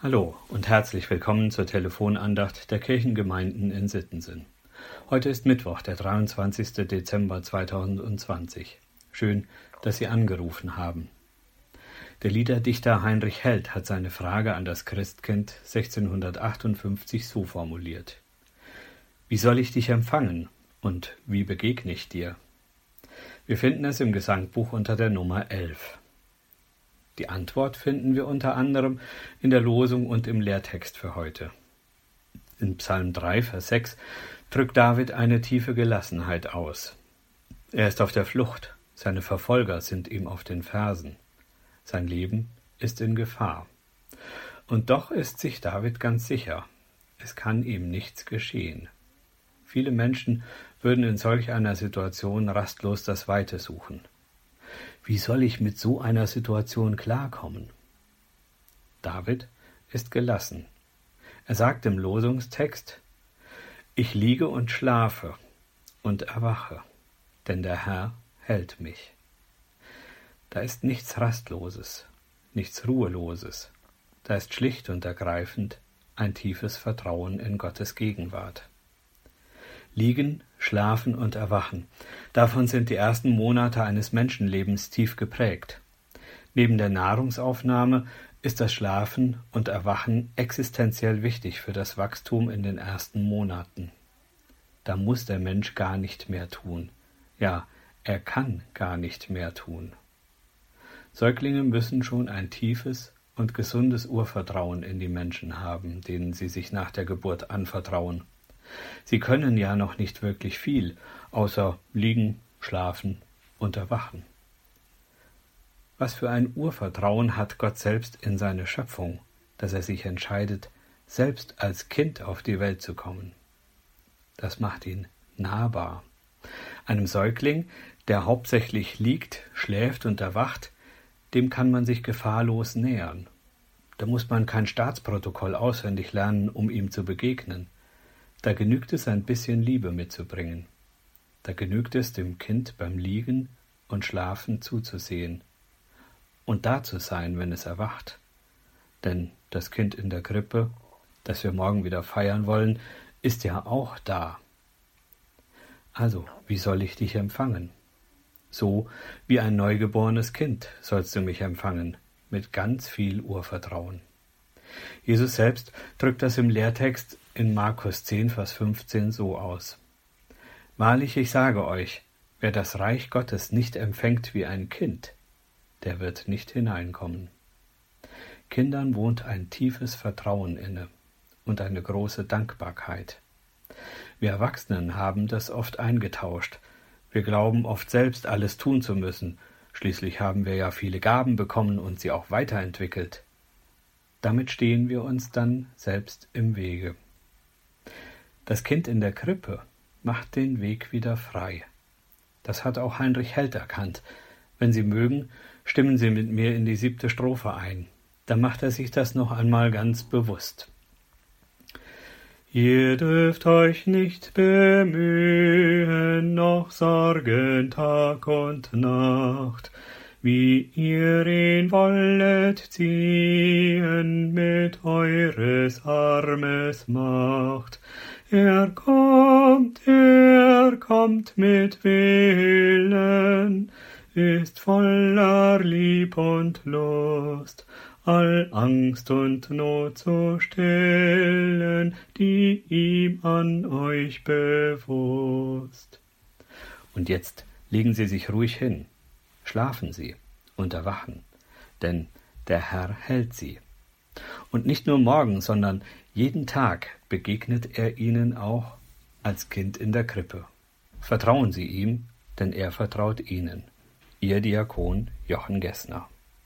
Hallo und herzlich willkommen zur Telefonandacht der Kirchengemeinden in Sittensen. Heute ist Mittwoch, der 23. Dezember 2020. Schön, dass Sie angerufen haben. Der Liederdichter Heinrich Held hat seine Frage an das Christkind 1658 so formuliert. Wie soll ich dich empfangen und wie begegne ich dir? Wir finden es im Gesangbuch unter der Nummer 11. Die Antwort finden wir unter anderem in der Losung und im Lehrtext für heute. In Psalm 3, Vers 6 drückt David eine tiefe Gelassenheit aus. Er ist auf der Flucht, seine Verfolger sind ihm auf den Fersen. Sein Leben ist in Gefahr. Und doch ist sich David ganz sicher, es kann ihm nichts geschehen. Viele Menschen würden in solch einer Situation rastlos das Weite suchen. Wie soll ich mit so einer Situation klarkommen? David ist gelassen. Er sagt im Losungstext, ich liege und schlafe und erwache, denn der Herr hält mich. Da ist nichts Rastloses, nichts Ruheloses, da ist schlicht und ergreifend ein tiefes Vertrauen in Gottes Gegenwart. Liegen, Schlafen und Erwachen. Davon sind die ersten Monate eines Menschenlebens tief geprägt. Neben der Nahrungsaufnahme ist das Schlafen und Erwachen existenziell wichtig für das Wachstum in den ersten Monaten. Da muss der Mensch gar nicht mehr tun. Ja, er kann gar nicht mehr tun. Säuglinge müssen schon ein tiefes und gesundes Urvertrauen in die Menschen haben, denen sie sich nach der Geburt anvertrauen. Sie können ja noch nicht wirklich viel, außer liegen, schlafen und erwachen. Was für ein Urvertrauen hat Gott selbst in seine Schöpfung, dass er sich entscheidet, selbst als Kind auf die Welt zu kommen. Das macht ihn nahbar. Einem Säugling, der hauptsächlich liegt, schläft und erwacht, dem kann man sich gefahrlos nähern. Da muss man kein Staatsprotokoll auswendig lernen, um ihm zu begegnen. Da genügt es ein bisschen Liebe mitzubringen. Da genügt es dem Kind beim Liegen und Schlafen zuzusehen und da zu sein, wenn es erwacht. Denn das Kind in der Krippe, das wir morgen wieder feiern wollen, ist ja auch da. Also, wie soll ich dich empfangen? So wie ein neugeborenes Kind sollst du mich empfangen, mit ganz viel Urvertrauen. Jesus selbst drückt das im Lehrtext in Markus 10, Vers 15 so aus. Wahrlich, ich sage euch, wer das Reich Gottes nicht empfängt wie ein Kind, der wird nicht hineinkommen. Kindern wohnt ein tiefes Vertrauen inne und eine große Dankbarkeit. Wir Erwachsenen haben das oft eingetauscht. Wir glauben oft selbst alles tun zu müssen. Schließlich haben wir ja viele Gaben bekommen und sie auch weiterentwickelt. Damit stehen wir uns dann selbst im Wege. Das Kind in der Krippe macht den Weg wieder frei. Das hat auch Heinrich Held erkannt. Wenn Sie mögen, stimmen Sie mit mir in die siebte Strophe ein. Da macht er sich das noch einmal ganz bewusst. Ihr dürft euch nicht bemühen, noch sorgen Tag und Nacht, wie ihr ihn wollet ziehen mit eures Armes Macht. Er kommt, er kommt mit Willen, ist voller Lieb und Lust, all Angst und Not zu stillen, die ihm an euch bewusst. Und jetzt legen Sie sich ruhig hin, schlafen Sie und erwachen, denn der Herr hält Sie. Und nicht nur morgen, sondern jeden Tag begegnet er ihnen auch als Kind in der Krippe. Vertrauen Sie ihm, denn er vertraut Ihnen. Ihr Diakon Jochen Gessner